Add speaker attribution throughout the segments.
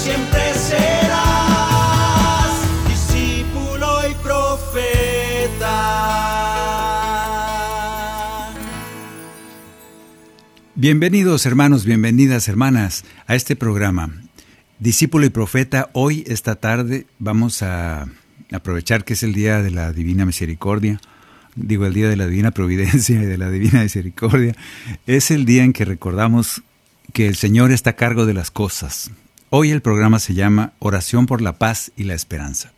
Speaker 1: Siempre serás discípulo y profeta.
Speaker 2: Bienvenidos hermanos, bienvenidas hermanas a este programa. Discípulo y profeta, hoy, esta tarde, vamos a aprovechar que es el día de la Divina Misericordia, digo el día de la Divina Providencia y de la Divina Misericordia, es el día en que recordamos que el Señor está a cargo de las cosas. Hoy el programa se llama Oración por la Paz y la Esperanza.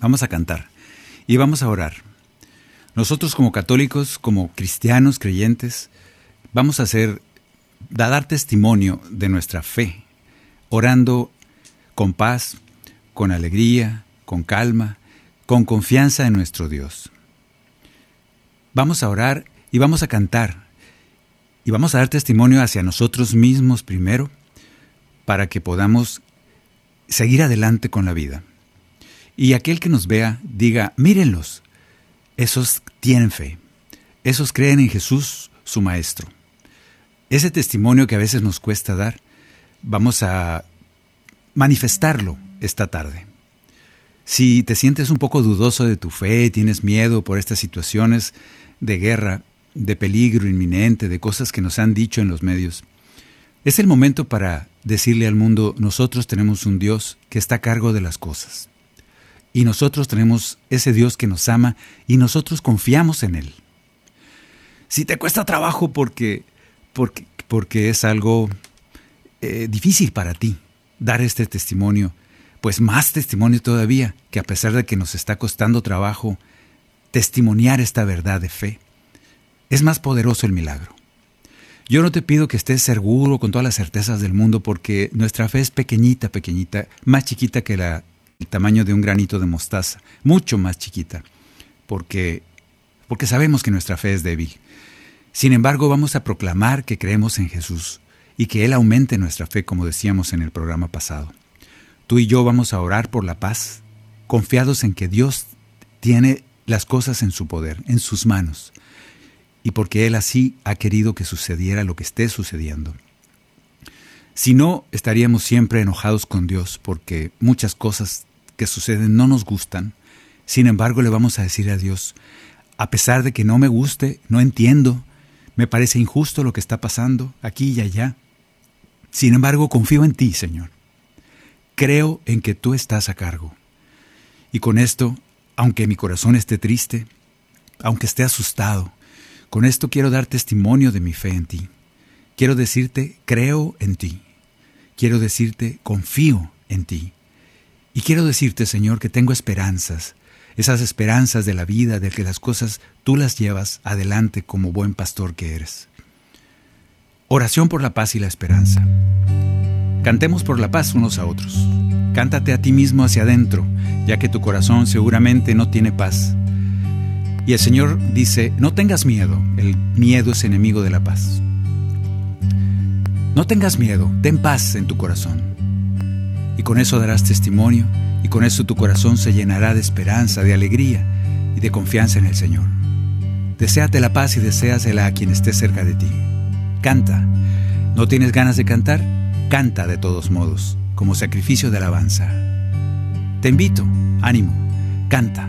Speaker 2: Vamos a cantar y vamos a orar. Nosotros como católicos, como cristianos creyentes, vamos a hacer, dar testimonio de nuestra fe, orando con paz, con alegría, con calma, con confianza en nuestro Dios. Vamos a orar y vamos a cantar y vamos a dar testimonio hacia nosotros mismos primero para que podamos seguir adelante con la vida. Y aquel que nos vea diga, mírenlos, esos tienen fe, esos creen en Jesús, su Maestro. Ese testimonio que a veces nos cuesta dar, vamos a manifestarlo esta tarde. Si te sientes un poco dudoso de tu fe, tienes miedo por estas situaciones de guerra, de peligro inminente, de cosas que nos han dicho en los medios, es el momento para decirle al mundo, nosotros tenemos un Dios que está a cargo de las cosas. Y nosotros tenemos ese Dios que nos ama y nosotros confiamos en Él. Si te cuesta trabajo porque, porque, porque es algo eh, difícil para ti dar este testimonio, pues más testimonio todavía, que a pesar de que nos está costando trabajo testimoniar esta verdad de fe, es más poderoso el milagro. Yo no te pido que estés seguro con todas las certezas del mundo porque nuestra fe es pequeñita, pequeñita, más chiquita que la, el tamaño de un granito de mostaza, mucho más chiquita, porque, porque sabemos que nuestra fe es débil. Sin embargo, vamos a proclamar que creemos en Jesús y que Él aumente nuestra fe, como decíamos en el programa pasado. Tú y yo vamos a orar por la paz, confiados en que Dios tiene las cosas en su poder, en sus manos, y porque Él así ha querido que sucediera lo que esté sucediendo. Si no, estaríamos siempre enojados con Dios porque muchas cosas que suceden no nos gustan. Sin embargo, le vamos a decir a Dios, a pesar de que no me guste, no entiendo, me parece injusto lo que está pasando aquí y allá. Sin embargo, confío en ti, Señor. Creo en que tú estás a cargo. Y con esto, aunque mi corazón esté triste, aunque esté asustado, con esto quiero dar testimonio de mi fe en ti. Quiero decirte, creo en ti. Quiero decirte, confío en ti. Y quiero decirte, Señor, que tengo esperanzas, esas esperanzas de la vida, de que las cosas tú las llevas adelante como buen pastor que eres. Oración por la paz y la esperanza. Cantemos por la paz unos a otros. Cántate a ti mismo hacia adentro, ya que tu corazón seguramente no tiene paz. Y el Señor dice, no tengas miedo, el miedo es enemigo de la paz. No tengas miedo, ten paz en tu corazón. Y con eso darás testimonio y con eso tu corazón se llenará de esperanza, de alegría y de confianza en el Señor. Deseate la paz y deséasela a quien esté cerca de ti. Canta. ¿No tienes ganas de cantar? Canta de todos modos, como sacrificio de alabanza. Te invito, ánimo, canta.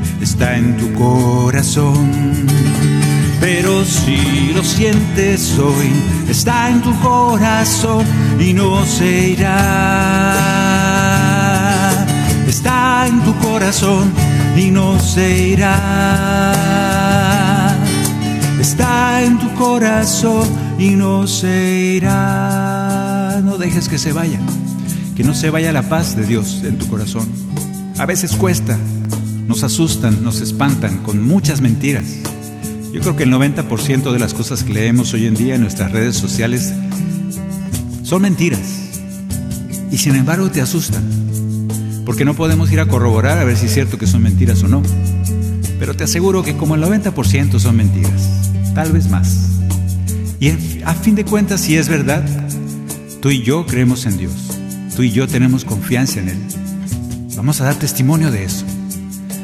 Speaker 2: está en tu corazón. Pero si lo sientes hoy, está en tu corazón y no se irá. Está en tu corazón y no se irá. Está en tu corazón y no se irá. No dejes que se vaya, que no se vaya la paz de Dios en tu corazón. A veces cuesta, nos asustan, nos espantan con muchas mentiras. Yo creo que el 90% de las cosas que leemos hoy en día en nuestras redes sociales son mentiras. Y sin embargo te asustan. Porque no podemos ir a corroborar a ver si es cierto que son mentiras o no. Pero te aseguro que como el 90% son mentiras. Tal vez más. Y a fin de cuentas, si es verdad, tú y yo creemos en Dios. Tú y yo tenemos confianza en Él. Vamos a dar testimonio de eso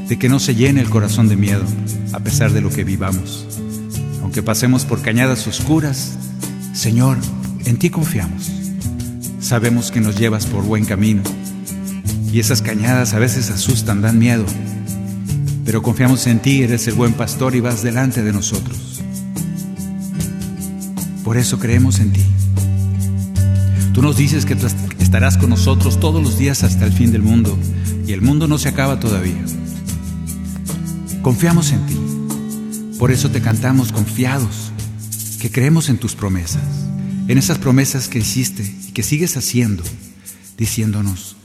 Speaker 2: de que no se llene el corazón de miedo a pesar de lo que vivamos. Aunque pasemos por cañadas oscuras, Señor, en ti confiamos. Sabemos que nos llevas por buen camino y esas cañadas a veces asustan, dan miedo, pero confiamos en ti, eres el buen pastor y vas delante de nosotros. Por eso creemos en ti. Tú nos dices que estarás con nosotros todos los días hasta el fin del mundo y el mundo no se acaba todavía. Confiamos en ti. Por eso te cantamos confiados, que creemos en tus promesas, en esas promesas que hiciste y que sigues haciendo, diciéndonos,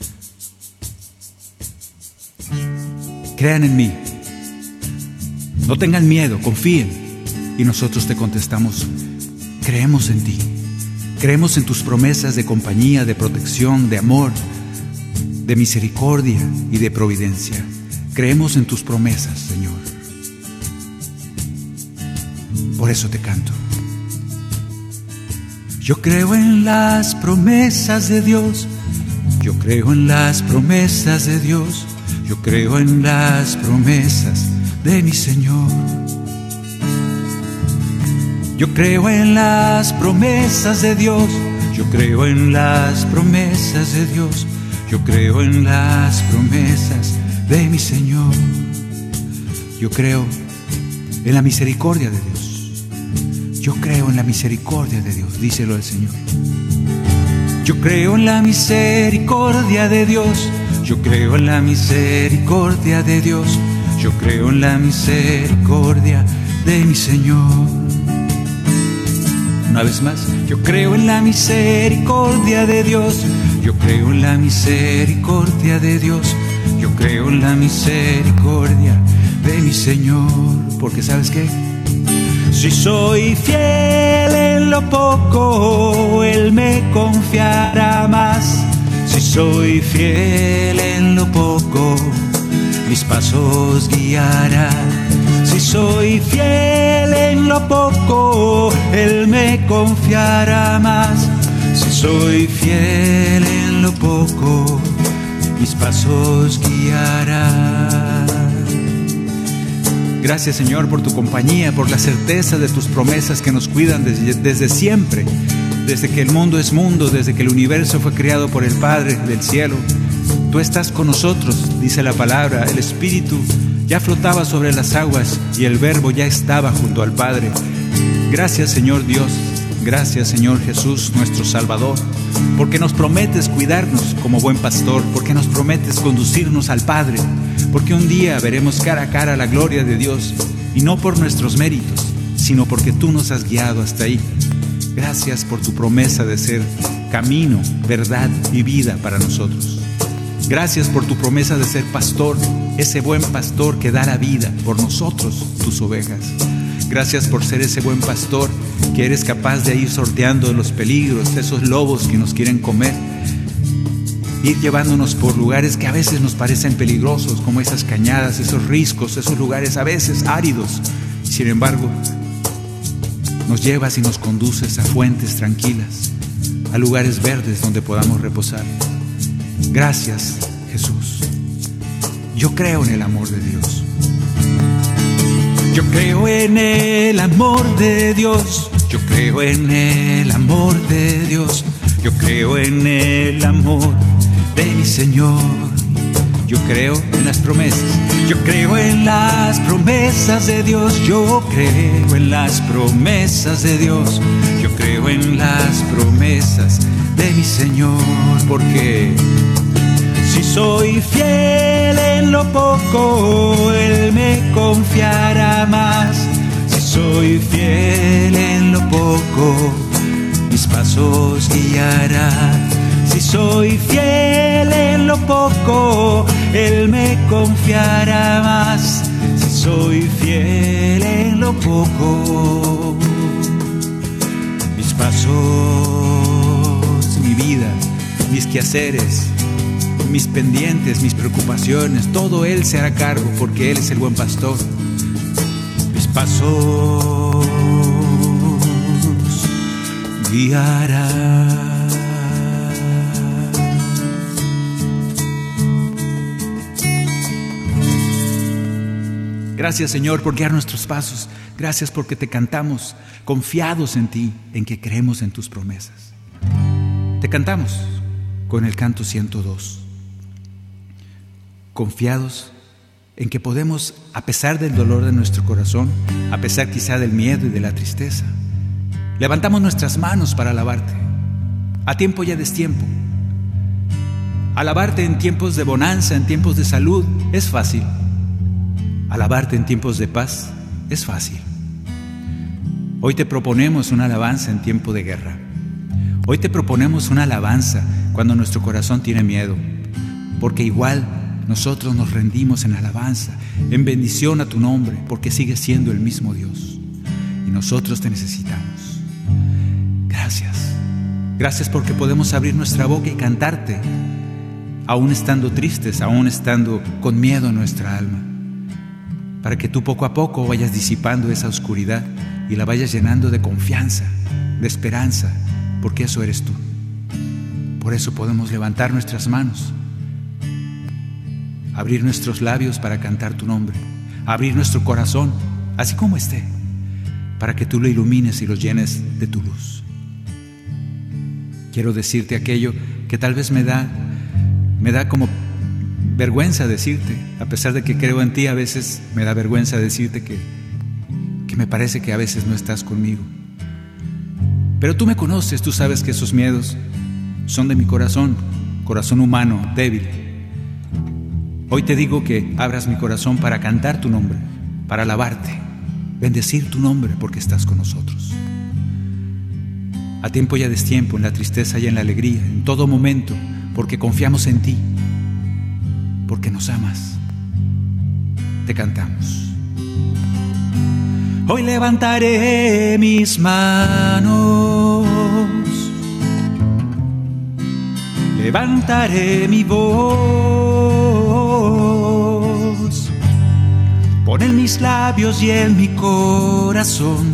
Speaker 2: crean en mí, no tengan miedo, confíen. Y nosotros te contestamos, creemos en ti, creemos en tus promesas de compañía, de protección, de amor, de misericordia y de providencia. Creemos en tus promesas, Señor. Por eso te canto. Yo creo en las promesas de Dios. Yo creo en las promesas de Dios. Yo creo en las promesas de mi Señor. Yo creo en las promesas de Dios. Yo creo en las promesas de Dios. Yo creo en las promesas de mi Señor. Yo creo en la misericordia de Dios. Yo creo en la misericordia de Dios, díselo al Señor. Yo creo en la misericordia de Dios. Yo creo en la misericordia de Dios. Yo creo en la misericordia de mi Señor. Una vez más, yo creo en la misericordia de Dios. Yo creo en la misericordia de Dios. Yo creo en la misericordia de mi Señor, porque sabes qué? Si soy fiel en lo poco, Él me confiará más. Si soy fiel en lo poco, mis pasos guiará. Si soy fiel en lo poco, Él me confiará más. Si soy fiel en lo poco, mis pasos guiará. Gracias Señor por tu compañía, por la certeza de tus promesas que nos cuidan desde, desde, siempre, desde que el mundo es mundo, desde que el universo fue creado por el Padre del cielo. Tú estás con nosotros, dice la palabra, el Espíritu ya flotaba sobre las aguas y el Verbo ya estaba junto al Padre. Gracias Señor Dios, gracias Señor Jesús, nuestro Salvador porque nos prometes cuidarnos como buen pastor, porque nos prometes conducirnos al Padre, porque un día veremos cara a cara la gloria de Dios, y no por nuestros méritos, sino porque tú nos has guiado hasta ahí. Gracias por tu promesa de ser camino, verdad y vida para nosotros. Gracias por tu promesa de ser pastor, ese buen pastor que da la vida por nosotros, tus ovejas. Gracias por ser ese buen pastor que eres capaz de ir sorteando los peligros, esos lobos que nos quieren comer. Ir llevándonos por lugares que a veces nos parecen peligrosos, como esas cañadas, esos riscos, esos lugares a veces áridos. Sin embargo, nos llevas y nos conduces a fuentes tranquilas, a lugares verdes donde podamos reposar. Gracias, Jesús. Yo creo en el amor de Dios. Yo creo en el amor de Dios. Yo creo en el amor de Dios. Yo creo en el amor de mi Señor. Yo creo en las promesas. Yo creo en las promesas de Dios. Yo creo en las promesas de Dios. Yo creo en las promesas de mi Señor. Porque si soy fiel en lo poco, Él me confiará más. Si soy fiel en lo poco, mis pasos guiará. Si soy fiel en lo poco, Él me confiará más. Si soy fiel en lo poco, mis pasos, mi vida, mis quehaceres, mis pendientes, mis preocupaciones, todo Él se hará cargo porque Él es el buen pastor. Mis pasos guiará. Gracias Señor por guiar nuestros pasos. Gracias porque te cantamos confiados en ti, en que creemos en tus promesas. Te cantamos con el canto 102. Confiados en que podemos, a pesar del dolor de nuestro corazón, a pesar quizá del miedo y de la tristeza, levantamos nuestras manos para alabarte, a tiempo y a destiempo. Alabarte en tiempos de bonanza, en tiempos de salud, es fácil. Alabarte en tiempos de paz es fácil. Hoy te proponemos una alabanza en tiempo de guerra. Hoy te proponemos una alabanza cuando nuestro corazón tiene miedo, porque igual nosotros nos rendimos en alabanza, en bendición a tu nombre, porque sigues siendo el mismo Dios. Y nosotros te necesitamos. Gracias. Gracias porque podemos abrir nuestra boca y cantarte, aún estando tristes, aún estando con miedo en nuestra alma, para que tú poco a poco vayas disipando esa oscuridad y la vayas llenando de confianza, de esperanza, porque eso eres tú. Por eso podemos levantar nuestras manos, abrir nuestros labios para cantar tu nombre, abrir nuestro corazón, así como esté, para que tú lo ilumines y lo llenes de tu luz. Quiero decirte aquello que tal vez me da me da como vergüenza decirte, a pesar de que creo en ti, a veces me da vergüenza decirte que que me parece que a veces no estás conmigo. Pero tú me conoces, tú sabes que esos miedos son de mi corazón, corazón humano, débil. Hoy te digo que abras mi corazón para cantar tu nombre, para alabarte, bendecir tu nombre porque estás con nosotros. A tiempo y a destiempo, en la tristeza y en la alegría, en todo momento, porque confiamos en ti, porque nos amas. Te cantamos. Hoy levantaré mis manos, levantaré mi voz, pon en mis labios y en mi corazón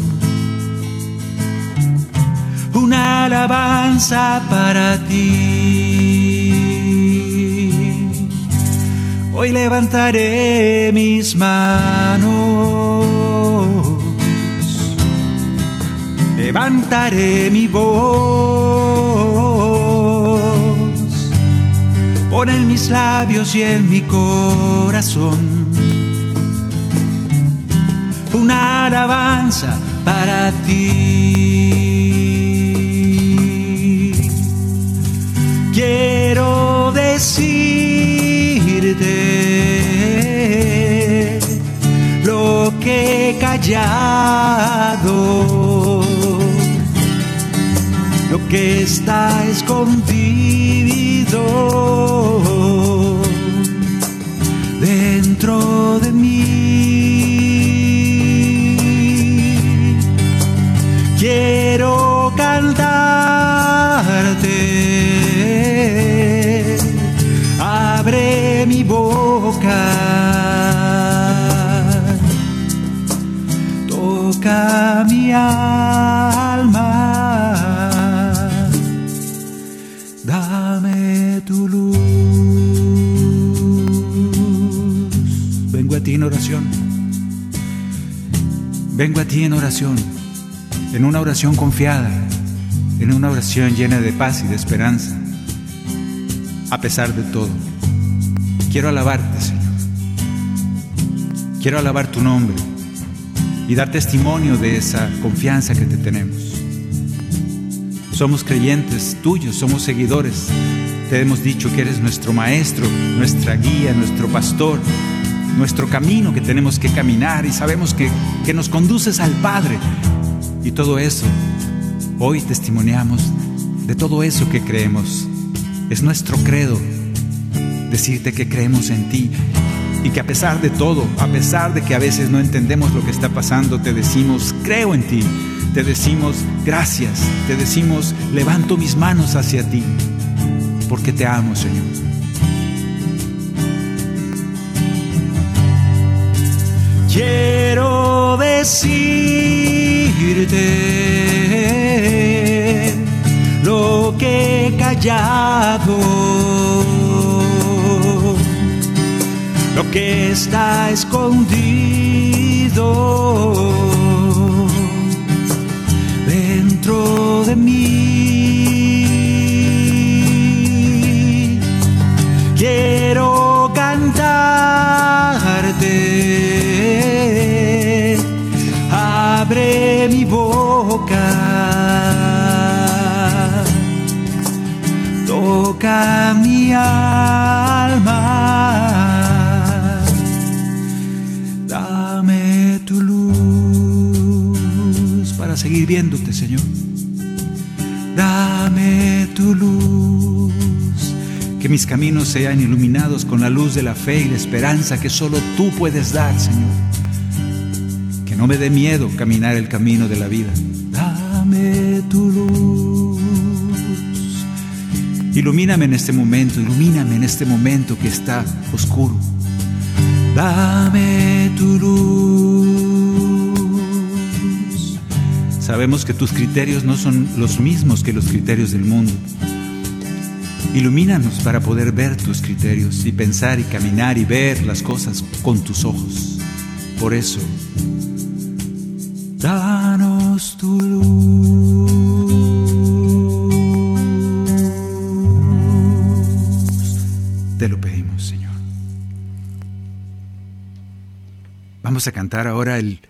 Speaker 2: una alabanza para ti. Hoy levantaré mis manos levantaré mi voz, pon en mis labios y en mi corazón alabanza para ti. Quiero decirte lo que he callado lo que está escondido dentro de mí. Vengo a ti en oración. En una oración confiada. En una oración llena de paz y de esperanza. A pesar de todo. Quiero alabarte, Señor. Quiero alabar tu nombre y dar testimonio de esa confianza que te tenemos. Somos creyentes tuyos, somos seguidores. Te hemos dicho que eres nuestro maestro, nuestra guía, nuestro pastor, nuestro camino que tenemos que caminar y sabemos que, que nos conduces al Padre. Y todo eso, hoy testimoniamos de todo eso que creemos. Es nuestro credo decirte que creemos en ti y que a pesar de todo, a pesar de que a veces no entendemos lo que está pasando, te decimos, creo en ti, te decimos, gracias, te decimos, levanto mis manos hacia ti, porque te amo, Señor. Quiero decirte lo que he callado lo que está escondido dentro de mí. Quiero boca, toca mi alma. seguir viéndote, Señor. Dame tu luz, que mis caminos sean iluminados con la luz de la fe y la esperanza que solo tú puedes dar, Señor. Me dé miedo caminar el camino de la vida. Dame tu luz. Ilumíname en este momento, ilumíname en este momento que está oscuro. Dame tu luz. Sabemos que tus criterios no son los mismos que los criterios del mundo. Ilumínanos para poder ver tus criterios y pensar y caminar y ver las cosas con tus ojos. Por eso, danos tu luz. Te lo pedimos, Señor. Vamos a cantar ahora el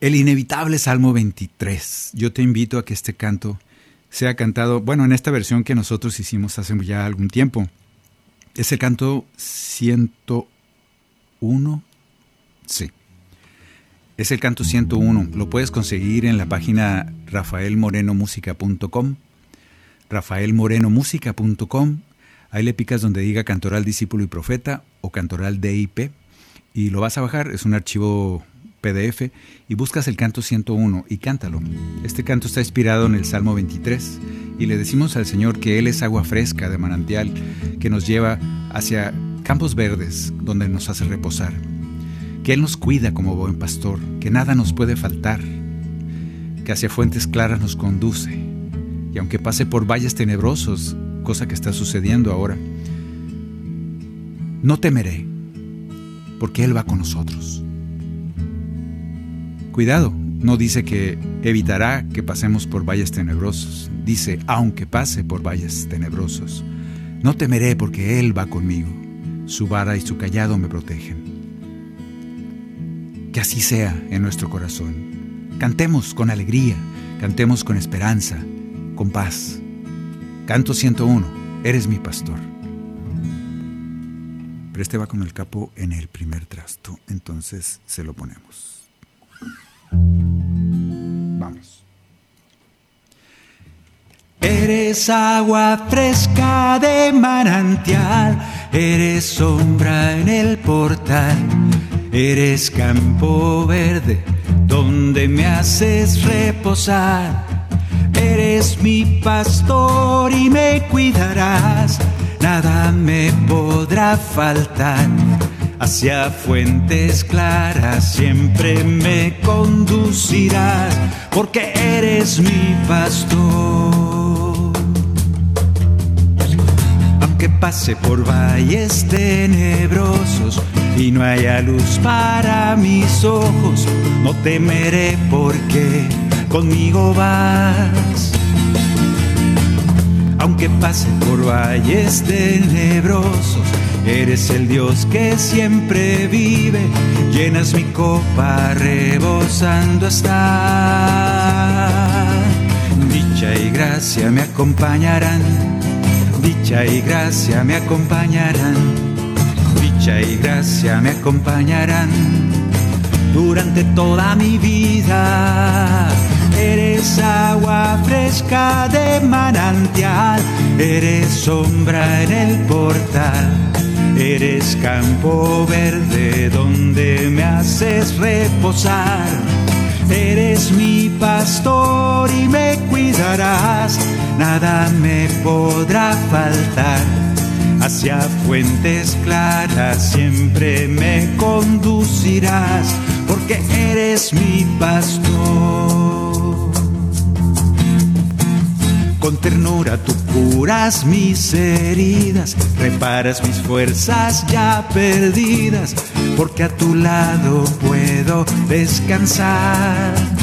Speaker 2: el inevitable Salmo 23. Yo te invito a que este canto sea cantado, bueno, en esta versión que nosotros hicimos hace ya algún tiempo. Es el canto 101. Sí. Es el canto 101. Lo puedes conseguir en la página rafaelmorenomusica.com. rafaelmorenomusica.com. Ahí le picas donde diga Cantoral Discípulo y Profeta o Cantoral DIP y lo vas a bajar. Es un archivo PDF y buscas el canto 101 y cántalo. Este canto está inspirado en el Salmo 23 y le decimos al Señor que Él es agua fresca de manantial que nos lleva hacia campos verdes donde nos hace reposar. Que Él nos cuida como buen pastor, que nada nos puede faltar, que hacia fuentes claras nos conduce. Y aunque pase por valles tenebrosos, cosa que está sucediendo ahora, no temeré, porque Él va con nosotros. Cuidado, no dice que evitará que pasemos por valles tenebrosos. Dice, aunque pase por valles tenebrosos, no temeré porque Él va conmigo. Su vara y su callado me protegen. Que así sea en nuestro corazón. Cantemos con alegría, cantemos con esperanza, con paz. Canto 101, eres mi pastor. Pero este va con el capo en el primer trasto, entonces se lo ponemos. Vamos. Eres agua fresca de manantial, eres sombra en el portal, eres campo verde donde me haces reposar. Eres mi pastor y me cuidarás, nada me podrá faltar hacia fuentes claras siempre me conducirás, porque eres mi pastor. Pase por valles tenebrosos y no haya luz para mis ojos, no temeré porque conmigo vas. Aunque pase por valles tenebrosos, eres el Dios que siempre vive, llenas mi copa rebosando hasta. Dicha y gracia me acompañarán, dicha y gracia me acompañarán, dicha y gracia me acompañarán durante toda mi vida. Eres agua fresca de manantial, eres sombra en el portal, eres campo verde donde me haces reposar. Eres mi pastor y me cuidarás, nada me podrá faltar. Hacia fuentes claras siempre me conducirás, porque eres mi pastor. Con ternura tú curas mis heridas, reparas mis fuerzas ya perdidas, porque a tu lado puedo descansar.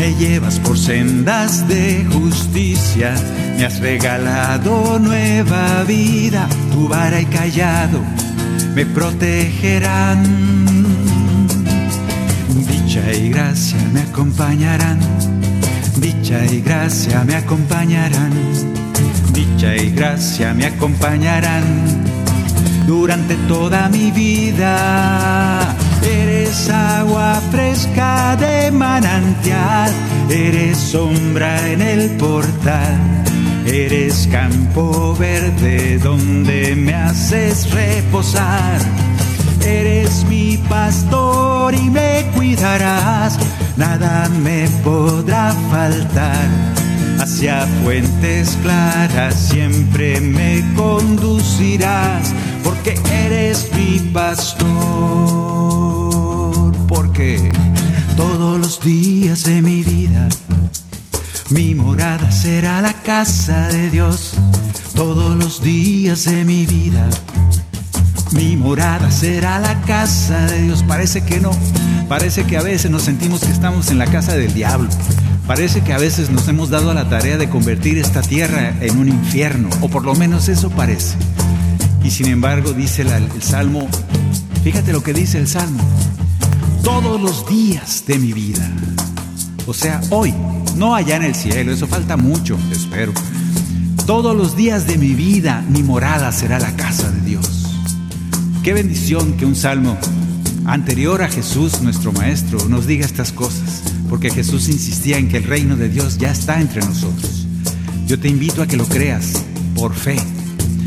Speaker 2: Me llevas por sendas de justicia, me has regalado nueva vida, tu vara y callado me protegerán. Dicha y gracia me acompañarán Dicha y gracia me acompañarán, dicha y gracia me acompañarán durante toda mi vida. Eres agua fresca de manantial, eres sombra en el portal, eres campo verde donde me haces reposar. Eres mi pastor y me cuidarás nada me podrá faltar. Hacia fuentes claras siempre me conducirás, porque eres mi pastor. Todos los días de mi vida, mi morada será la casa de Dios. Todos los días de mi vida mi morada será la casa de Dios. Parece que no. Parece que a veces nos sentimos que estamos en la casa del diablo. Parece que a veces nos hemos dado a la tarea de convertir esta tierra en un infierno. O por lo menos eso parece. Y sin embargo dice el Salmo, fíjate lo que dice el Salmo. Todos los días de mi vida. O sea, hoy, no allá en el cielo, eso falta mucho, espero. Todos los días de mi vida mi morada será la casa de Dios. Qué bendición que un salmo anterior a Jesús, nuestro Maestro, nos diga estas cosas, porque Jesús insistía en que el reino de Dios ya está entre nosotros. Yo te invito a que lo creas por fe.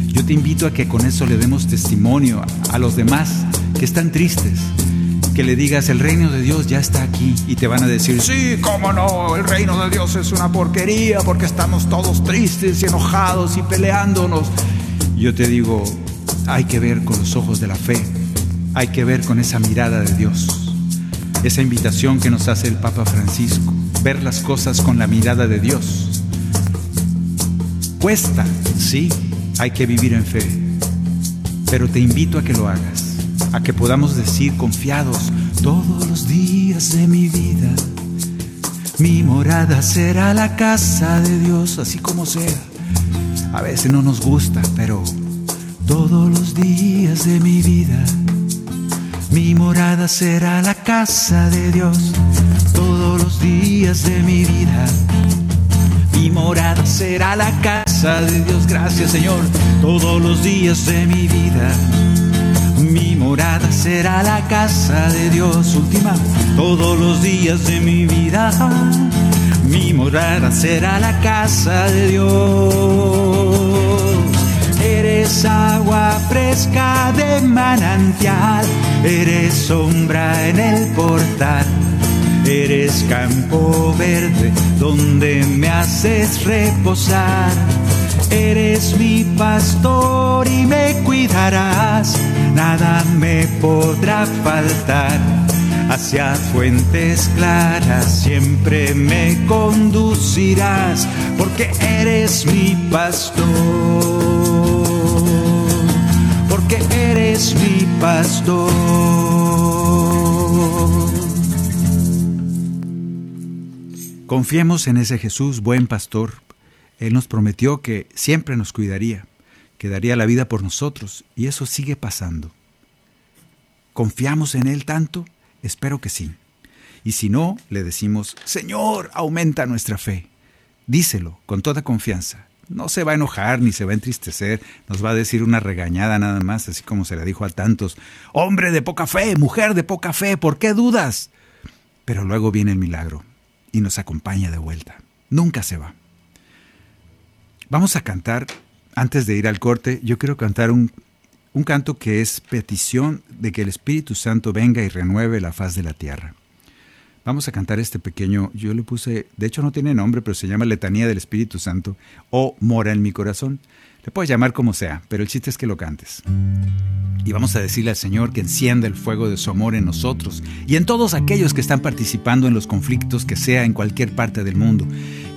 Speaker 2: Yo te invito a que con eso le demos testimonio a los demás que están tristes, que le digas el reino de Dios ya está aquí y te van a decir, sí, cómo no, el reino de Dios es una porquería porque estamos todos tristes y enojados y peleándonos. Yo te digo, hay que ver con los ojos de la fe, hay que ver con esa mirada de Dios, esa invitación que nos hace el Papa Francisco, ver las cosas con la mirada de Dios. Cuesta, sí, hay que vivir en fe, pero te invito a que lo hagas, a que podamos decir confiados todos los días de mi vida. Mi morada será la casa de Dios, así como sea. A veces no nos gusta, pero todos los días de mi vida. Mi morada será la casa de Dios todos los días de mi vida. Mi morada será la casa de Dios, gracias Señor, todos los días de mi vida. Mi morada será la casa de Dios, última, todos los días de mi vida. Mi morada será la casa de Dios eres agua fresca de manantial, eres sombra en el portal, eres campo verde donde me haces reposar. Eres mi pastor y me cuidarás, nada me podrá faltar. hacia fuentes claras siempre me conducirás, porque eres mi pastor, porque eres mi pastor. Confiemos en ese Jesús, buen pastor. Él nos prometió que siempre nos cuidaría, que daría la vida por nosotros, y eso sigue pasando. ¿Confiamos en Él tanto? Espero que sí. Y si no, le decimos, Señor, aumenta nuestra fe. Díselo con toda confianza. No se va a enojar ni se va a entristecer, nos va a decir una regañada nada más, así como se le dijo a tantos, hombre de poca fe, mujer de poca fe, ¿por qué dudas? Pero luego viene el milagro y nos acompaña de vuelta. Nunca se va. Vamos a cantar, antes de ir al corte, yo quiero cantar un un canto que es petición de que el Espíritu Santo venga y renueve la faz de la tierra. Vamos a cantar este pequeño, yo le puse, de hecho no tiene nombre, pero se llama Letanía del Espíritu Santo o Mora en mi corazón. Le puedes llamar como sea, pero el chiste es que lo cantes. Y vamos a decirle al Señor que encienda el fuego de su amor en nosotros y en todos aquellos que están participando en los conflictos que sea en cualquier parte del mundo.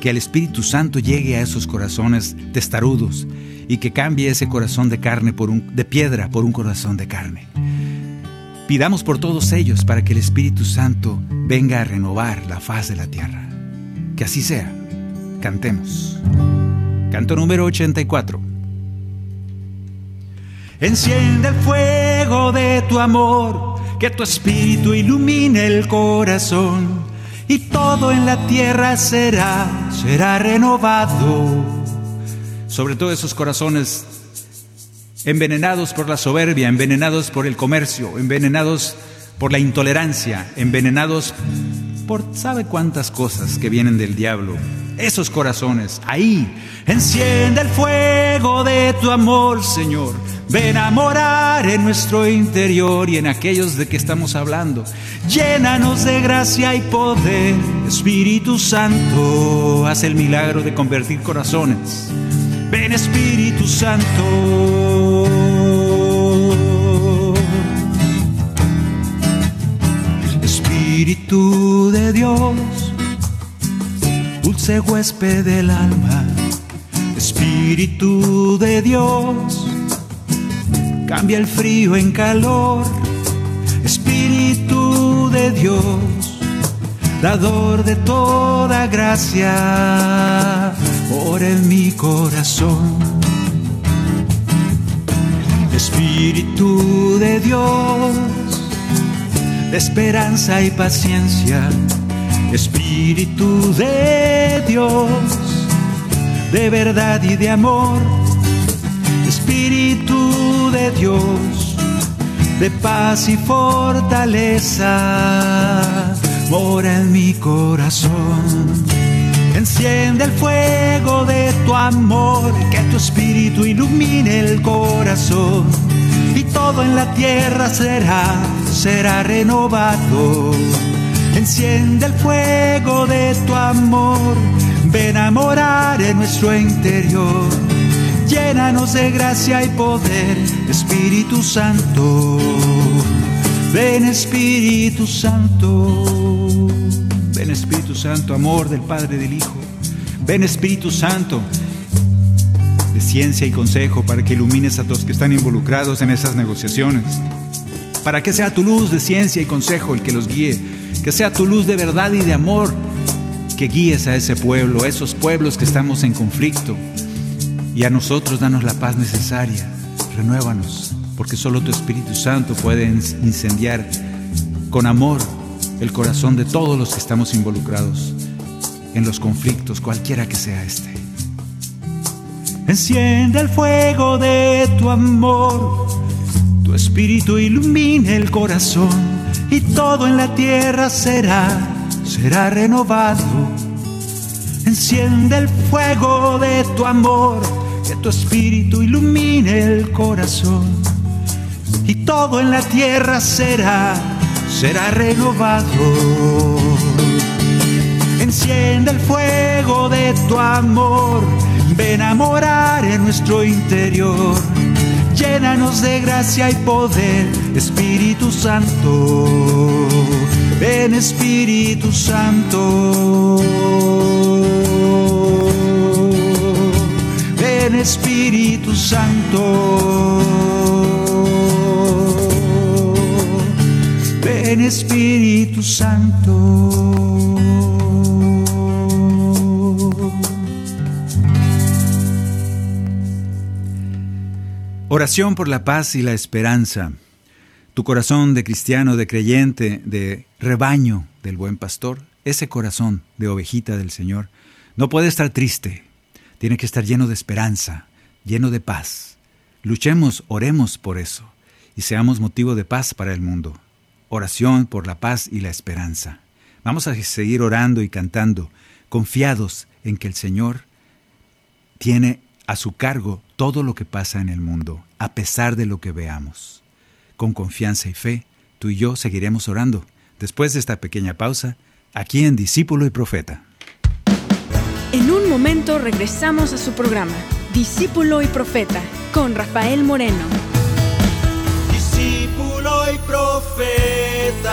Speaker 2: Que el Espíritu Santo llegue a esos corazones testarudos y que cambie ese corazón de carne por un, de piedra por un corazón de carne. Pidamos por todos ellos para que el Espíritu Santo venga a renovar la faz de la tierra. Que así sea. Cantemos. Canto número 84. Enciende el fuego de tu amor, que tu espíritu ilumine el corazón y todo en la tierra será, será renovado. Sobre todo esos corazones envenenados por la soberbia, envenenados por el comercio, envenenados por la intolerancia, envenenados por sabe cuántas cosas que vienen del diablo. Esos corazones, ahí, enciende el fuego de tu amor, Señor. Ven a morar en nuestro interior y en aquellos de que estamos hablando. Llénanos de gracia y poder. Espíritu Santo, haz el milagro de convertir corazones Ven Espíritu Santo. Espíritu de Dios, dulce huésped del alma. Espíritu de Dios, cambia el frío en calor. Espíritu de Dios, dador de toda gracia por en mi corazón. Espíritu de Dios, de esperanza y paciencia. Espíritu de Dios, de verdad y de amor. Espíritu de Dios, de paz y fortaleza, mora en mi corazón. Enciende el fuego de tu amor, que tu espíritu ilumine el corazón y todo en la tierra será, será renovado. Enciende el fuego de tu amor, ven a morar en nuestro interior. Llénanos de gracia y poder, Espíritu Santo. Ven Espíritu Santo. Ven Espíritu Santo, amor del Padre y del Hijo. Ven Espíritu Santo de ciencia y consejo para que ilumines a todos que están involucrados en esas negociaciones. Para que sea tu luz de ciencia y consejo el que los guíe. Que sea tu luz de verdad y de amor que guíes a ese pueblo, a esos pueblos que estamos en conflicto. Y a nosotros danos la paz necesaria. Renuévanos, porque solo tu Espíritu Santo puede incendiar con amor el corazón de todos los que estamos involucrados en los conflictos, cualquiera que sea este. Enciende el fuego de tu amor, espíritu ilumine el corazón y todo en la tierra será, será renovado. Enciende el fuego de tu amor, que tu espíritu ilumine el corazón y todo en la tierra será será renovado. Enciende el fuego de tu amor, ven a morar en nuestro interior. Llénanos de gracia y poder, Espíritu Santo.
Speaker 1: Ven Espíritu Santo. Ven Espíritu Santo. Ven Espíritu Santo.
Speaker 2: Oración por la paz y la esperanza. Tu corazón de cristiano, de creyente, de rebaño del buen pastor, ese corazón de ovejita del Señor, no puede estar triste, tiene que estar lleno de esperanza, lleno de paz. Luchemos, oremos por eso y seamos motivo de paz para el mundo. Oración por la paz y la esperanza. Vamos a seguir orando y cantando, confiados en que el Señor tiene a su cargo todo lo que pasa en el mundo, a pesar de lo que veamos. Con confianza y fe, tú y yo seguiremos orando. Después de esta pequeña pausa, aquí en Discípulo y Profeta.
Speaker 3: En un momento regresamos a su programa, Discípulo y Profeta, con Rafael Moreno.
Speaker 1: Discípulo y Profeta.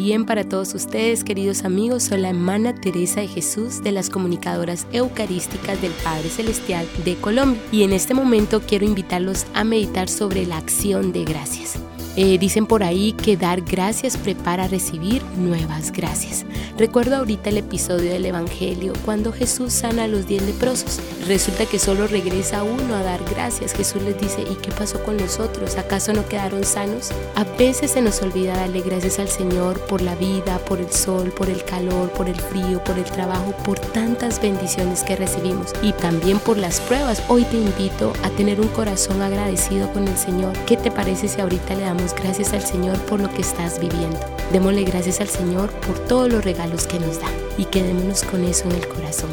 Speaker 4: Bien para todos ustedes, queridos amigos. Soy la hermana Teresa de Jesús de las comunicadoras eucarísticas del Padre Celestial de Colombia. Y en este momento quiero invitarlos a meditar sobre la acción de gracias. Eh, dicen por ahí que dar gracias prepara recibir nuevas gracias. Recuerdo ahorita el episodio del Evangelio cuando Jesús sana a los diez leprosos. Resulta que solo regresa uno a dar gracias. Jesús les dice, ¿y qué pasó con los otros? ¿Acaso no quedaron sanos? A veces se nos olvida darle gracias al Señor por la vida, por el sol, por el calor, por el frío, por el trabajo, por tantas bendiciones que recibimos y también por las pruebas. Hoy te invito a tener un corazón agradecido con el Señor. ¿Qué te parece si ahorita le damos gracias al Señor por lo que estás viviendo. Démosle gracias al Señor por todos los regalos que nos da y quedémonos con eso en el corazón.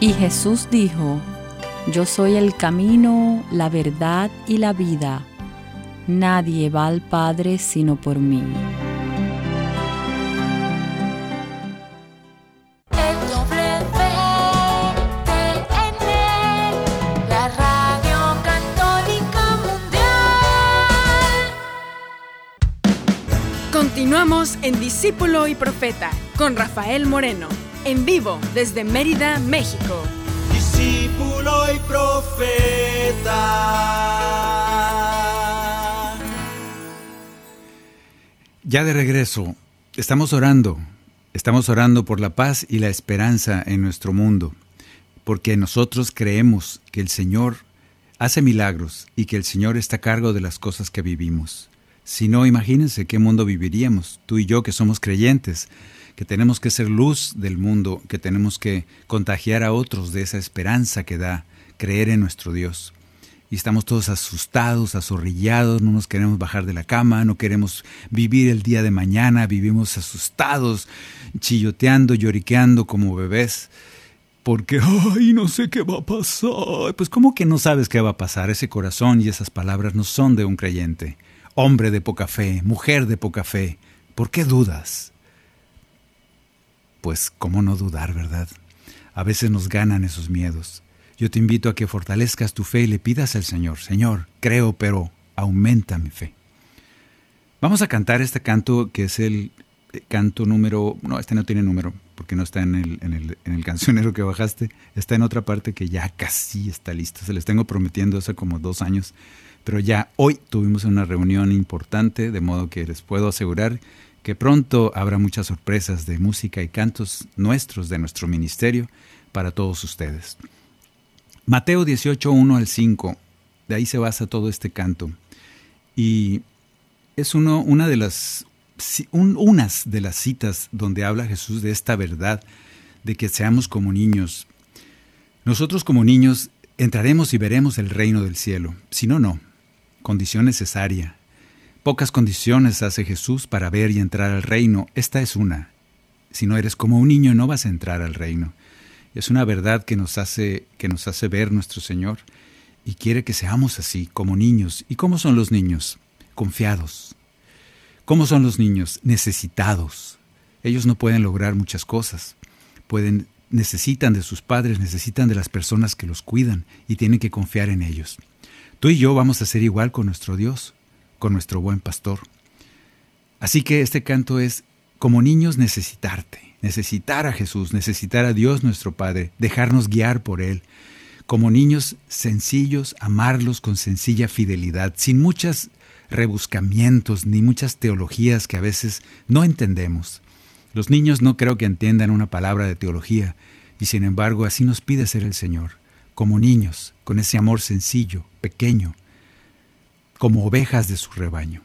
Speaker 5: Y Jesús dijo, Yo soy el camino, la verdad y la vida. Nadie va al Padre sino por mí.
Speaker 3: Continuamos en Discípulo y Profeta con Rafael Moreno, en vivo desde Mérida, México.
Speaker 1: Discípulo y Profeta.
Speaker 2: Ya de regreso, estamos orando, estamos orando por la paz y la esperanza en nuestro mundo, porque nosotros creemos que el Señor hace milagros y que el Señor está a cargo de las cosas que vivimos. Si no, imagínense qué mundo viviríamos, tú y yo que somos creyentes, que tenemos que ser luz del mundo, que tenemos que contagiar a otros de esa esperanza que da creer en nuestro Dios. Y estamos todos asustados, azorrillados, no nos queremos bajar de la cama, no queremos vivir el día de mañana, vivimos asustados, chilloteando, lloriqueando como bebés porque, ay, no sé qué va a pasar. Pues, ¿cómo que no sabes qué va a pasar? Ese corazón y esas palabras no son de un creyente. Hombre de poca fe, mujer de poca fe, ¿por qué dudas? Pues, ¿cómo no dudar, verdad? A veces nos ganan esos miedos. Yo te invito a que fortalezcas tu fe y le pidas al Señor, Señor, creo, pero aumenta mi fe. Vamos a cantar este canto que es el eh, canto número, no, este no tiene número, porque no está en el, en el, en el cancionero que bajaste, está en otra parte que ya casi está lista. Se les tengo prometiendo hace como dos años pero ya hoy tuvimos una reunión importante, de modo que les puedo asegurar que pronto habrá muchas sorpresas de música y cantos nuestros de nuestro ministerio para todos ustedes. Mateo 18, 1 al 5, de ahí se basa todo este canto. Y es uno, una de las, unas de las citas donde habla Jesús de esta verdad, de que seamos como niños. Nosotros como niños entraremos y veremos el reino del cielo, si no, no condición necesaria. Pocas condiciones hace Jesús para ver y entrar al reino. Esta es una. Si no eres como un niño no vas a entrar al reino. Es una verdad que nos hace que nos hace ver nuestro Señor y quiere que seamos así como niños. ¿Y cómo son los niños? Confiados. ¿Cómo son los niños? Necesitados. Ellos no pueden lograr muchas cosas. Pueden necesitan de sus padres, necesitan de las personas que los cuidan y tienen que confiar en ellos. Tú y yo vamos a ser igual con nuestro Dios, con nuestro buen pastor. Así que este canto es como niños necesitarte, necesitar a Jesús, necesitar a Dios nuestro Padre, dejarnos guiar por Él. Como niños sencillos, amarlos con sencilla fidelidad, sin muchos rebuscamientos ni muchas teologías que a veces no entendemos. Los niños no creo que entiendan una palabra de teología, y sin embargo así nos pide ser el Señor, como niños, con ese amor sencillo, pequeño, como ovejas de su rebaño.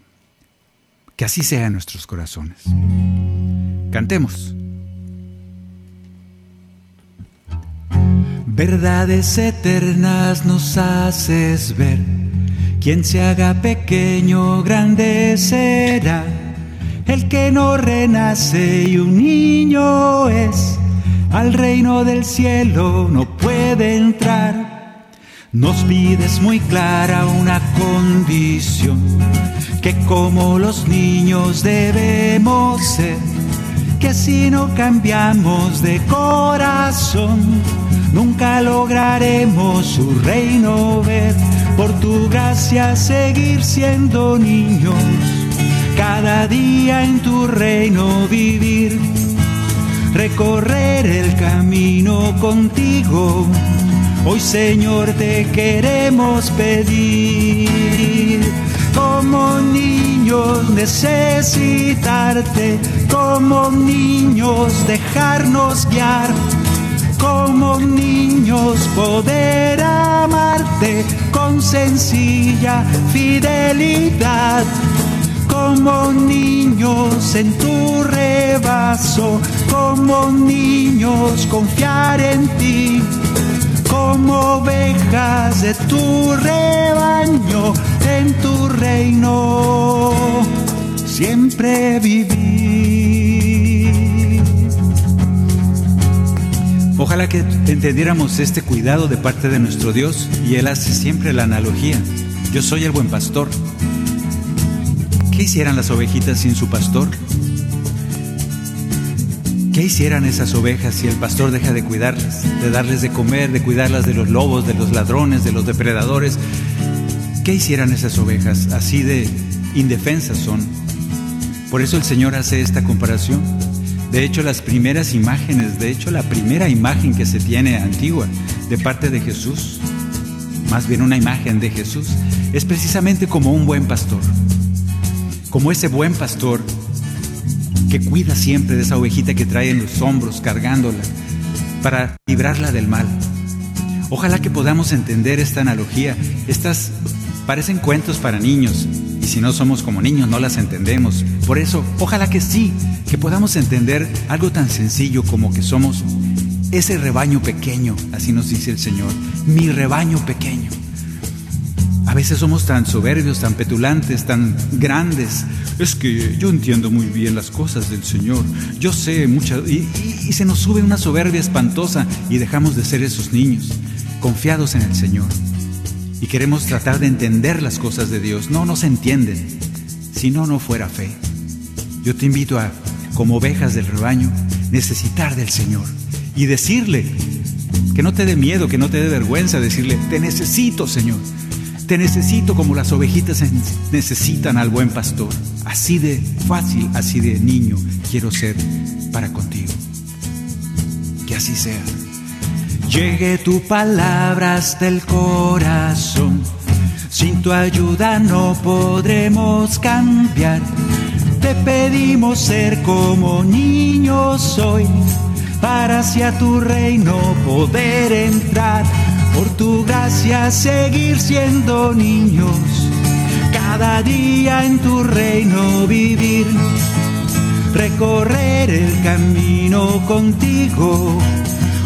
Speaker 2: Que así sea en nuestros corazones. Cantemos.
Speaker 1: Verdades eternas nos haces ver. Quien se haga pequeño, grande será. El que no renace y un niño es, al reino del cielo no puede entrar. Nos pides muy clara una condición, que como los niños debemos ser, que si no cambiamos de corazón, nunca lograremos su reino ver. Por tu gracia seguir siendo niños cada día en tu reino vivir, recorrer el camino contigo. Hoy Señor te queremos pedir, como niños necesitarte, como niños dejarnos guiar, como niños poder amarte con sencilla fidelidad como niños en tu rebazo, como niños confiar en ti, como ovejas de tu rebaño, en tu reino, siempre vivir.
Speaker 2: Ojalá que entendiéramos este cuidado de parte de nuestro Dios y Él hace siempre la analogía. Yo soy el buen pastor ¿Qué hicieran las ovejitas sin su pastor? ¿Qué hicieran esas ovejas si el pastor deja de cuidarlas, de darles de comer, de cuidarlas de los lobos, de los ladrones, de los depredadores? ¿Qué hicieran esas ovejas? Así de indefensas son. Por eso el Señor hace esta comparación. De hecho, las primeras imágenes, de hecho, la primera imagen que se tiene antigua de parte de Jesús, más bien una imagen de Jesús, es precisamente como un buen pastor como ese buen pastor que cuida siempre de esa ovejita que trae en los hombros cargándola para librarla del mal. Ojalá que podamos entender esta analogía. Estas parecen cuentos para niños y si no somos como niños no las entendemos. Por eso, ojalá que sí, que podamos entender algo tan sencillo como que somos ese rebaño pequeño, así nos dice el Señor, mi rebaño pequeño. A veces somos tan soberbios, tan petulantes, tan grandes. Es que yo entiendo muy bien las cosas del Señor. Yo sé muchas... Y, se nos sube una soberbia espantosa y dejamos de ser esos niños, confiados en el Señor. Y queremos tratar de entender las cosas de Dios. No nos entienden. Si no, no fuera fe. Yo te invito a, como ovejas del rebaño, necesitar del Señor y decirle, que no te dé miedo, que no te dé vergüenza, decirle, te necesito, Señor. Te necesito como las ovejitas necesitan al buen pastor. Así de fácil, así de niño quiero ser para contigo. Que así sea.
Speaker 1: Llegue tu palabra hasta el corazón. Sin tu ayuda no podremos cambiar. Te pedimos ser como niños hoy, para hacia tu reino poder entrar por tu gracia seguir siendo niños, cada día en tu reino vivir, recorrer el camino contigo.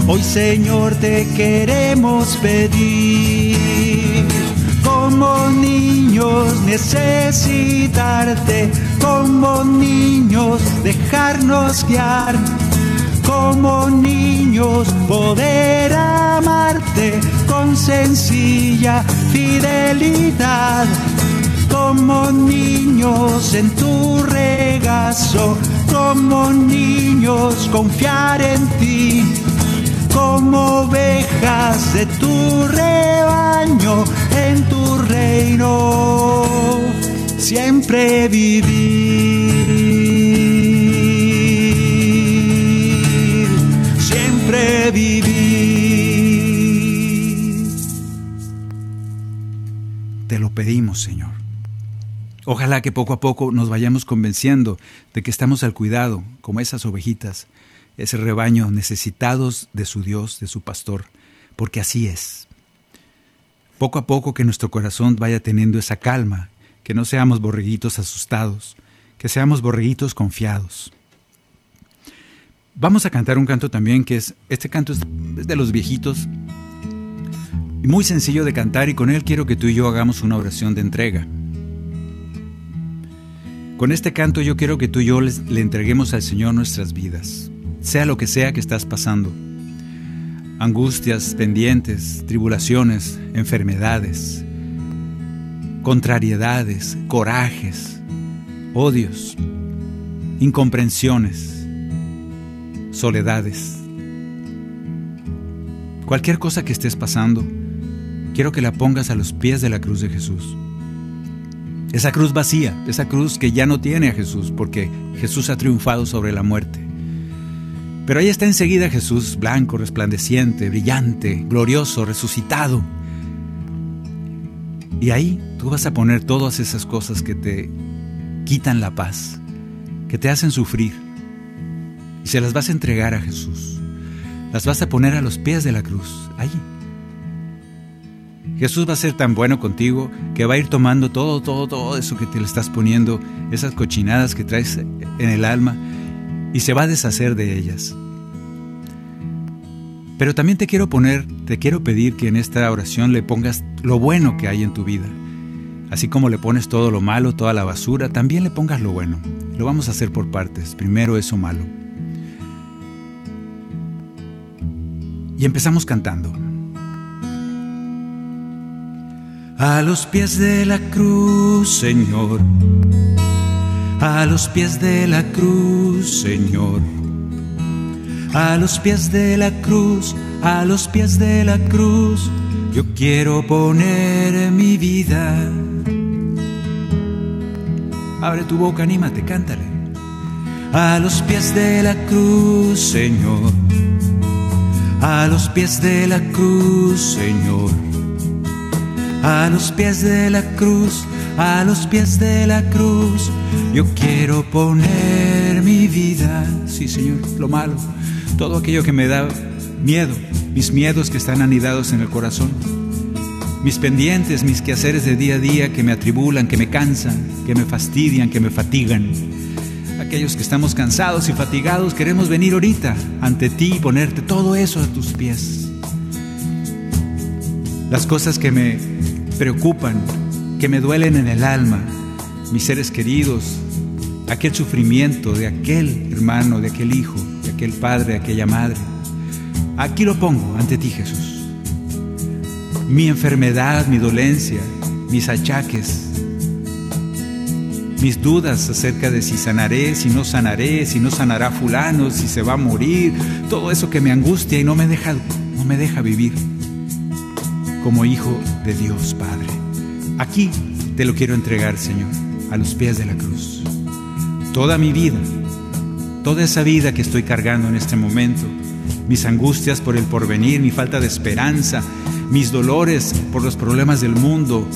Speaker 1: Hoy Señor te queremos pedir, como niños necesitarte, como niños dejarnos guiar como niños poder amarte con sencilla fidelidad, como niños en tu regazo, como niños confiar en ti,
Speaker 2: como ovejas de tu rebaño en tu reino, siempre vivir, vivir.
Speaker 6: Te lo pedimos, Señor. Ojalá que poco a poco nos vayamos convenciendo de que estamos al cuidado, como esas ovejitas, ese rebaño necesitados de su Dios, de su pastor, porque así es. Poco a poco que nuestro corazón vaya teniendo esa calma, que no seamos borreguitos asustados, que seamos borreguitos confiados. Vamos a cantar un canto también que es, este canto es de los viejitos, muy sencillo de cantar y con él quiero que tú y yo hagamos una oración de entrega. Con este canto yo quiero que tú y yo le entreguemos al Señor nuestras vidas, sea lo que sea que estás pasando. Angustias, pendientes, tribulaciones, enfermedades, contrariedades, corajes, odios, incomprensiones, soledades. Cualquier cosa que estés pasando, quiero que la pongas a los pies de la cruz de Jesús. Esa cruz vacía, esa cruz que ya no tiene a Jesús porque Jesús ha triunfado sobre la muerte. Pero ahí está enseguida Jesús, blanco, resplandeciente, brillante, glorioso, resucitado. Y ahí tú vas a poner todas esas cosas que te quitan la paz, que te hacen sufrir. Y se las vas a entregar a Jesús. Las vas a poner a los pies de la cruz, allí. Jesús va a ser tan bueno contigo que va a ir tomando todo, todo, todo eso que te le estás poniendo, esas cochinadas que traes en el alma, y se va a deshacer de ellas. Pero también te quiero poner, te quiero pedir que en esta oración le pongas lo bueno que hay en tu vida. Así como le pones todo lo malo, toda la basura, también le pongas lo bueno. Lo vamos a hacer por partes. Primero eso malo. Y empezamos cantando.
Speaker 2: A los pies de la cruz, Señor. A los pies de la cruz, Señor. A los pies de la cruz, a los pies de la cruz, yo quiero poner mi vida. Abre tu boca, anímate, cántale. A los pies de la cruz, Señor. A los pies de la cruz, Señor a los pies de la cruz, a los pies de la cruz, yo quiero poner mi vida. Sí, Señor, lo malo, todo aquello que me da miedo, mis miedos que están anidados en el corazón, mis pendientes, mis quehaceres de día a día que me atribulan, que me cansan, que me fastidian, que me fatigan. Aquellos que estamos cansados y fatigados, queremos venir ahorita ante ti y ponerte todo eso a tus pies. Las cosas que me preocupan, que me duelen en el alma, mis seres queridos, aquel sufrimiento de aquel hermano, de aquel hijo, de aquel padre, de aquella madre. Aquí lo pongo ante ti, Jesús. Mi enfermedad, mi dolencia, mis achaques, mis dudas acerca de si sanaré, si no sanaré, si no sanará fulano, si se va a morir, todo eso que me angustia y no me deja, no me deja vivir como hijo de Dios Padre. Aquí te lo quiero entregar, Señor, a los pies de la cruz. Toda mi vida, toda esa vida que estoy cargando en este momento, mis angustias por el porvenir, mi falta de esperanza, mis dolores por los problemas del mundo,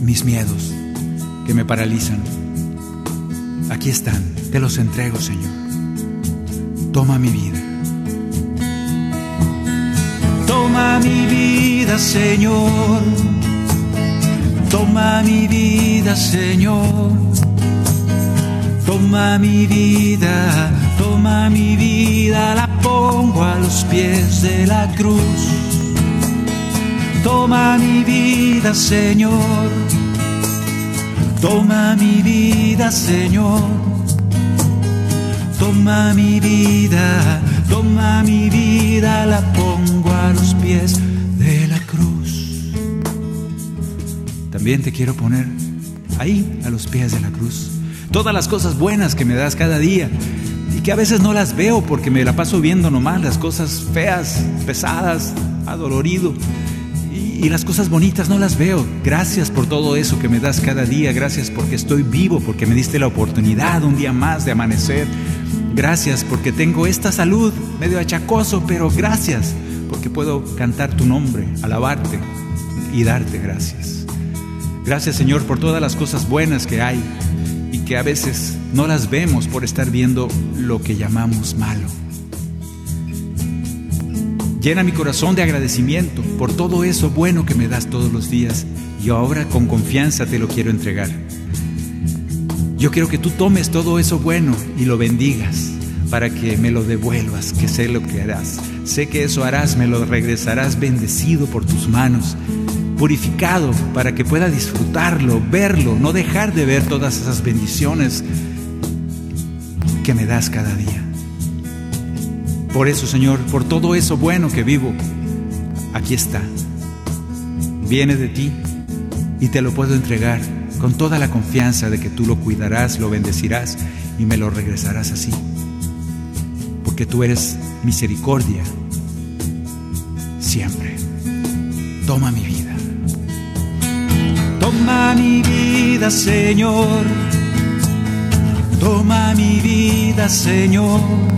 Speaker 2: mis miedos que me paralizan. Aquí están, te los entrego, Señor. Toma mi vida. Toma mi vida, Señor. Toma mi vida, Señor. Toma mi vida, toma mi vida, la pongo a los pies de la cruz. Toma mi vida, Señor. Toma mi vida, Señor. Toma mi vida, toma mi vida, la pongo a los pies de la cruz. También te quiero poner ahí, a los pies de la cruz, todas las cosas buenas que me das cada día y que a veces no las veo porque me la paso viendo nomás las cosas feas, pesadas, adolorido. Y, las cosas bonitas no las veo. Gracias por todo eso que me das cada día. Gracias porque estoy vivo, porque me diste la oportunidad un día más de amanecer. Gracias porque tengo esta salud, medio achacoso, pero gracias porque puedo cantar tu nombre, alabarte y darte gracias. Gracias Señor por todas las cosas buenas que hay y que a veces no las vemos por estar viendo lo que llamamos malo. Llena mi corazón de agradecimiento por todo eso bueno que me das todos los días y ahora con confianza te lo quiero entregar. Yo quiero que tú tomes todo eso bueno y lo bendigas para que me lo devuelvas, que sé lo que harás. Sé que eso harás, me lo regresarás bendecido por tus manos, purificado para que pueda disfrutarlo, verlo, no dejar de ver todas esas bendiciones que me das cada día. Por eso, Señor, por todo eso bueno que vivo, aquí está. Viene de ti y te lo puedo entregar con toda la confianza de que tú lo cuidarás, lo bendecirás y me lo regresarás así. Porque tú eres misericordia siempre. Toma mi vida. Toma mi vida, Señor. Toma mi vida, Señor.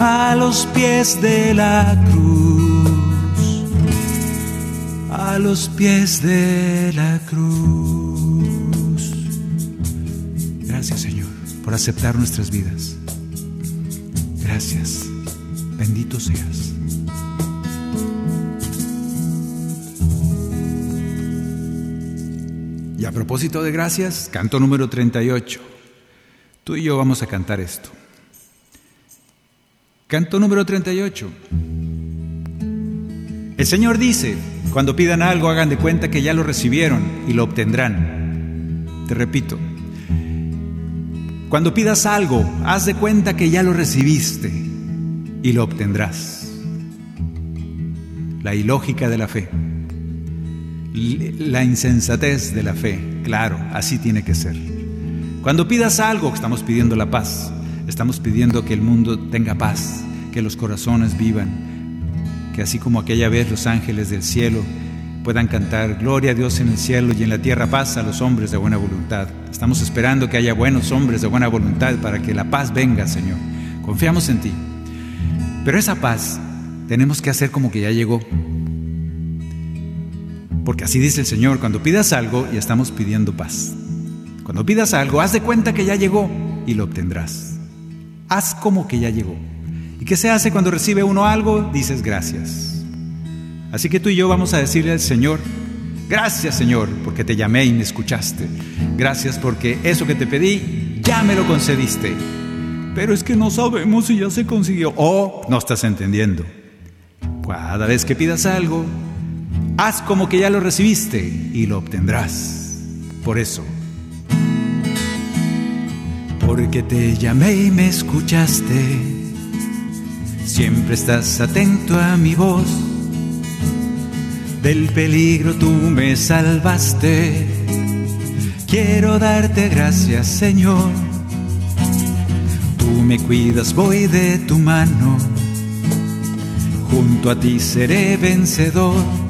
Speaker 2: A los pies de la cruz. A los pies de la cruz. Gracias Señor por aceptar nuestras vidas. Gracias. Bendito seas. Y a propósito de gracias, canto número 38. Tú y yo vamos a cantar esto. Canto número 38. El Señor dice, cuando pidan algo hagan de cuenta que ya lo recibieron y lo obtendrán. Te repito, cuando pidas algo, haz de cuenta que ya lo recibiste y lo obtendrás. La ilógica de la fe la insensatez de la fe. Claro, así tiene que ser. Cuando pidas algo, estamos pidiendo la paz. Estamos pidiendo que el mundo tenga paz, que los corazones vivan, que así como aquella vez los ángeles del cielo puedan cantar gloria a Dios en el cielo y en la tierra paz a los hombres de buena voluntad. Estamos esperando que haya buenos hombres de buena voluntad para que la paz venga, Señor. Confiamos en ti. Pero esa paz tenemos que hacer como que ya llegó. Porque así dice el Señor, cuando pidas algo y estamos pidiendo paz. Cuando pidas algo, haz de cuenta que ya llegó y lo obtendrás. Haz como que ya llegó. ¿Y qué se hace cuando recibe uno algo? Dices gracias. Así que tú y yo vamos a decirle al Señor, gracias Señor, porque te llamé y me escuchaste. Gracias porque eso que te pedí, ya me lo concediste. Pero es que no sabemos si ya se consiguió. O no estás entendiendo. Cada vez que pidas algo, Haz como que ya lo recibiste y lo obtendrás. Por eso. Porque te llamé y me escuchaste. Siempre estás atento a mi voz. Del peligro tú me salvaste. Quiero darte gracias, Señor. Tú me cuidas, voy de tu mano. Junto a ti seré vencedor.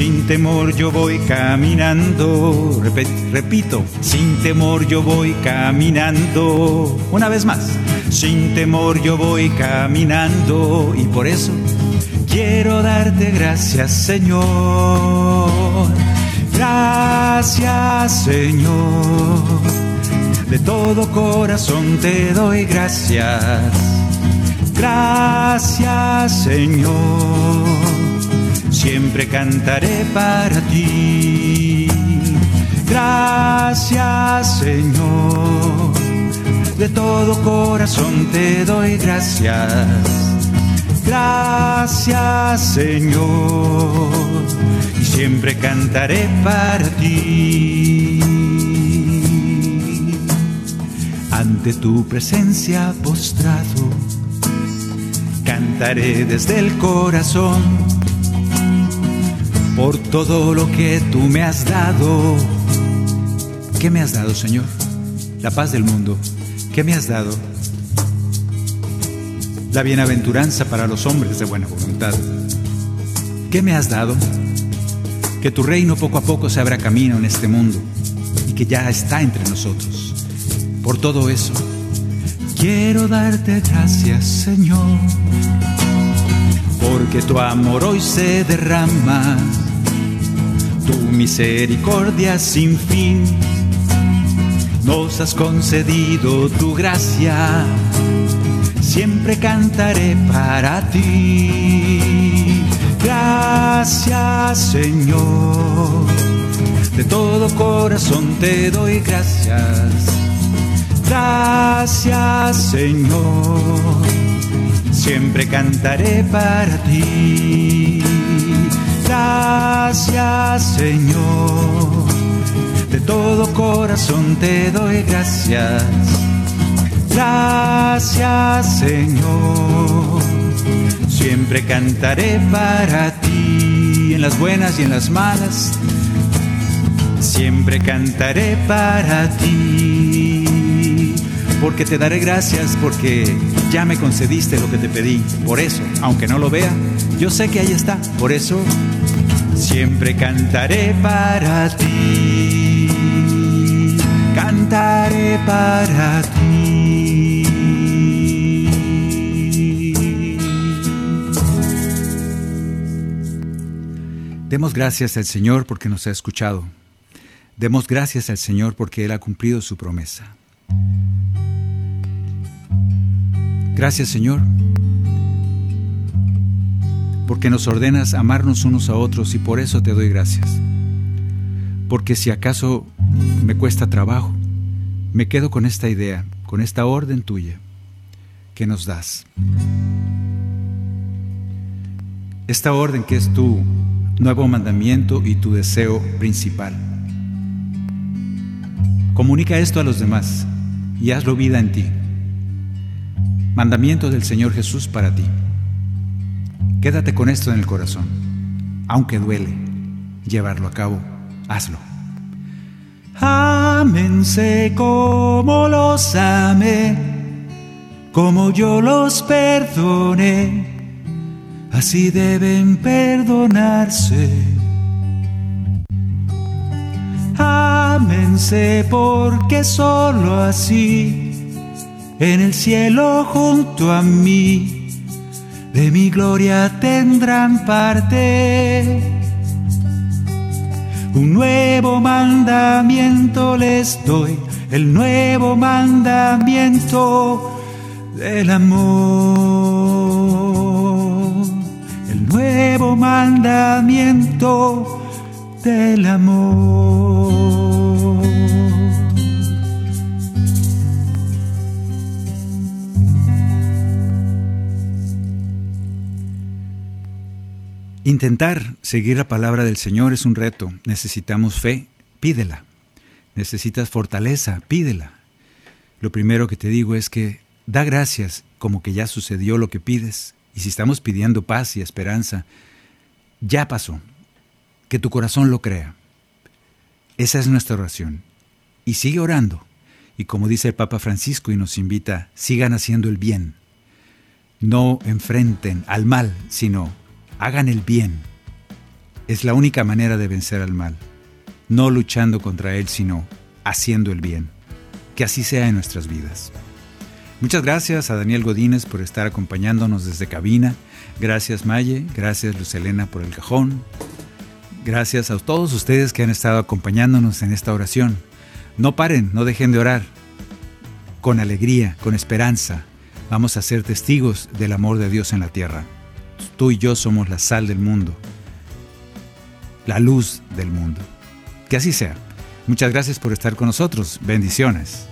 Speaker 2: Sin temor yo voy caminando, repito, sin temor yo voy caminando. Una vez más, sin temor yo voy caminando y por eso quiero darte gracias Señor. Gracias Señor, de todo corazón te doy gracias. Gracias Señor siempre cantaré para ti. Gracias Señor, de todo corazón te doy gracias. Gracias Señor, y siempre cantaré para ti. Ante tu presencia postrado, cantaré desde el corazón por todo lo que tú me has dado. ¿Qué me has dado, Señor? La paz del mundo. ¿Qué me has dado? La bienaventuranza para los hombres de buena voluntad. ¿Qué me has dado? Que tu reino poco a poco se abra camino en este mundo y que ya está entre nosotros. Por todo eso, quiero darte gracias, Señor, porque tu amor hoy se derrama tu misericordia sin fin. Nos has concedido tu gracia, siempre cantaré para ti. Gracias Señor, de todo corazón te doy gracias. Gracias Señor, siempre cantaré para ti. Gracias Señor, de todo corazón te doy gracias. Gracias Señor, siempre cantaré para ti, en las buenas y en las malas. Siempre cantaré para ti, porque te daré gracias, porque ya me concediste lo que te pedí. Por eso, aunque no lo vea, yo sé que ahí está. Por eso siempre cantaré para ti, cantaré para ti. Demos gracias al Señor porque nos ha escuchado. Demos gracias al Señor porque Él ha cumplido su promesa. Gracias Señor porque nos ordenas amarnos unos a otros y por eso te doy gracias. Porque si acaso me cuesta trabajo, me quedo con esta idea, con esta orden tuya que nos das. Esta orden que es tu nuevo mandamiento y tu deseo principal. Comunica esto a los demás y hazlo vida en ti. Mandamiento del Señor Jesús para ti. Quédate con esto en el corazón. Aunque duele llevarlo a cabo, hazlo. Ámense como los amé, como yo los perdoné, así deben perdonarse. Ámense porque solo así, en el cielo junto a mí, de mi gloria tendrán parte. Un nuevo mandamiento les doy, el nuevo mandamiento del amor. El nuevo mandamiento del amor. Intentar seguir la palabra del Señor es un reto. Necesitamos fe, pídela. Necesitas fortaleza, pídela. Lo primero que te digo es que da gracias como que ya sucedió lo que pides. Y si estamos pidiendo paz y esperanza, ya pasó. Que tu corazón lo crea. Esa es nuestra oración. Y sigue orando. Y como dice el Papa Francisco y nos invita, sigan haciendo el bien. No enfrenten al mal, sino hagan el bien. Es la única manera de vencer al mal, no luchando contra él, sino haciendo el bien. Que así sea en nuestras vidas. Muchas gracias a Daniel Godínez por estar acompañándonos desde cabina. Gracias Maye, gracias Lucelena por el cajón. Gracias a todos ustedes que han estado acompañándonos en esta oración. No paren, no dejen de orar. Con alegría, con esperanza, vamos a ser testigos del amor de Dios en la tierra. Tú y yo somos la sal del mundo, la luz del mundo. Que así sea. Muchas gracias por estar con nosotros. Bendiciones.